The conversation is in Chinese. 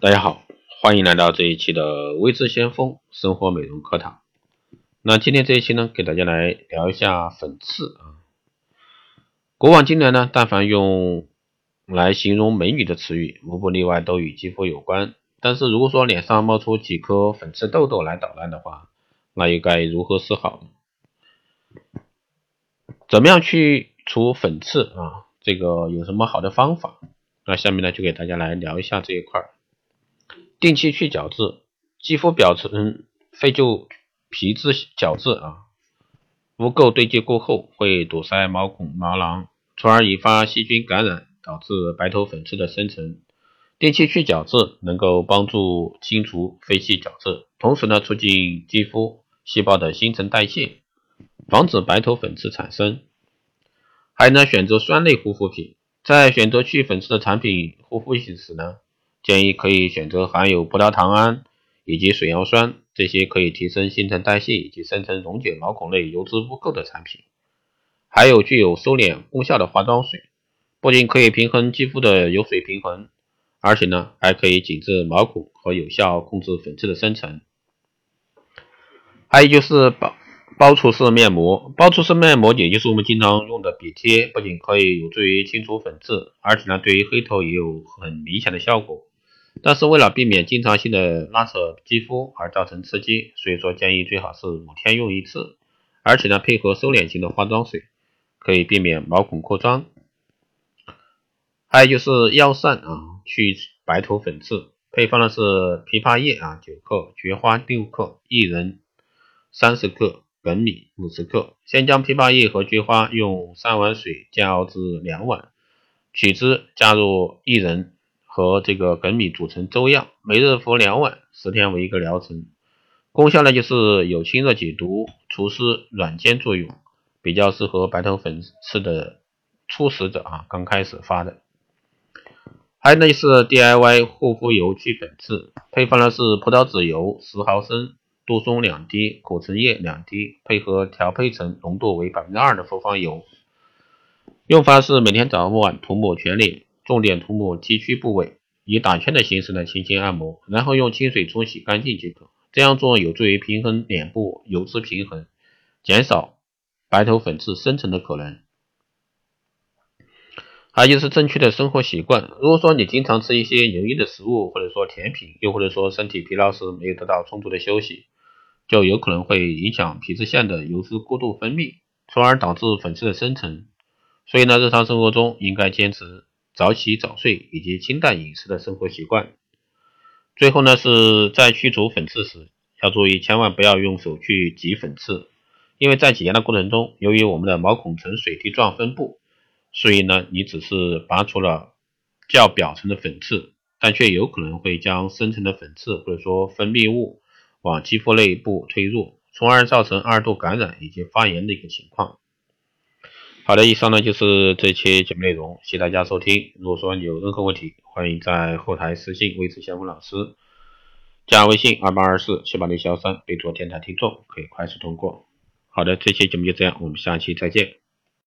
大家好，欢迎来到这一期的微智先锋生活美容课堂。那今天这一期呢，给大家来聊一下粉刺啊。古往今来呢，但凡用来形容美女的词语，无不例外都与肌肤有关。但是如果说脸上冒出几颗粉刺痘痘来捣乱的话，那又该如何是好呢？怎么样去除粉刺啊？这个有什么好的方法？那下面呢，就给大家来聊一下这一块儿。定期去角质，肌肤表层废旧皮质角质啊，污垢堆积过后会堵塞毛孔毛囊，从而引发细菌感染，导致白头粉刺的生成。定期去角质能够帮助清除废弃角质，同时呢，促进肌肤细胞的新陈代谢，防止白头粉刺产生。还能，选择酸类护肤品，在选择去粉刺的产品护肤品时呢。建议可以选择含有葡萄糖胺以及水杨酸这些可以提升新陈代谢以及生成溶解毛孔内油脂污垢的产品，还有具有收敛功效的化妆水，不仅可以平衡肌肤的油水平衡，而且呢还可以紧致毛孔和有效控制粉刺的生成。还有就是包包除式面膜，包除式面膜也就是我们经常用的笔贴，不仅可以有助于清除粉刺，而且呢对于黑头也有很明显的效果。但是为了避免经常性的拉扯肌肤而造成刺激，所以说建议最好是五天用一次，而且呢配合收敛型的化妆水，可以避免毛孔扩张。还有就是药膳啊，去白头粉刺，配方呢是枇杷叶啊九克，菊花六克，薏仁三十克，粳米五十克。先将枇杷叶和菊花用三碗水煎熬至两碗，取汁加入薏仁。和这个粳米煮成粥样，每日服两碗，十天为一个疗程。功效呢就是有清热解毒、除湿软坚作用，比较适合白头粉刺的初始者啊，刚开始发的。还有呢是 DIY 护肤油去粉刺，配方呢是葡萄籽油十毫升，杜松两滴，苦橙叶两滴，配合调配成浓度为百分之二的复方油。用法是每天早晚涂抹全脸。重点涂抹崎岖部位，以打圈的形式呢轻轻按摩，然后用清水冲洗干净即可。这样做有助于平衡脸部油脂平衡，减少白头粉刺生成的可能。还有就是正确的生活习惯。如果说你经常吃一些油腻的食物，或者说甜品，又或者说身体疲劳时没有得到充足的休息，就有可能会影响皮脂腺的油脂过度分泌，从而导致粉刺的生成。所以呢，日常生活中应该坚持。早起早睡以及清淡饮食的生活习惯。最后呢，是在去除粉刺时要注意，千万不要用手去挤粉刺，因为在挤压的过程中，由于我们的毛孔呈水滴状分布，所以呢，你只是拔除了较表层的粉刺，但却有可能会将深层的粉刺或者说分泌物往肌肤内部推入，从而造成二度感染以及发炎的一个情况。好的，以上呢就是这期节目内容，谢谢大家收听。如果说你有任何问题，欢迎在后台私信微智先锋老师，加微信二八二四七八六幺三，备注电台听众，可以快速通过。好的，这期节目就这样，我们下期再见。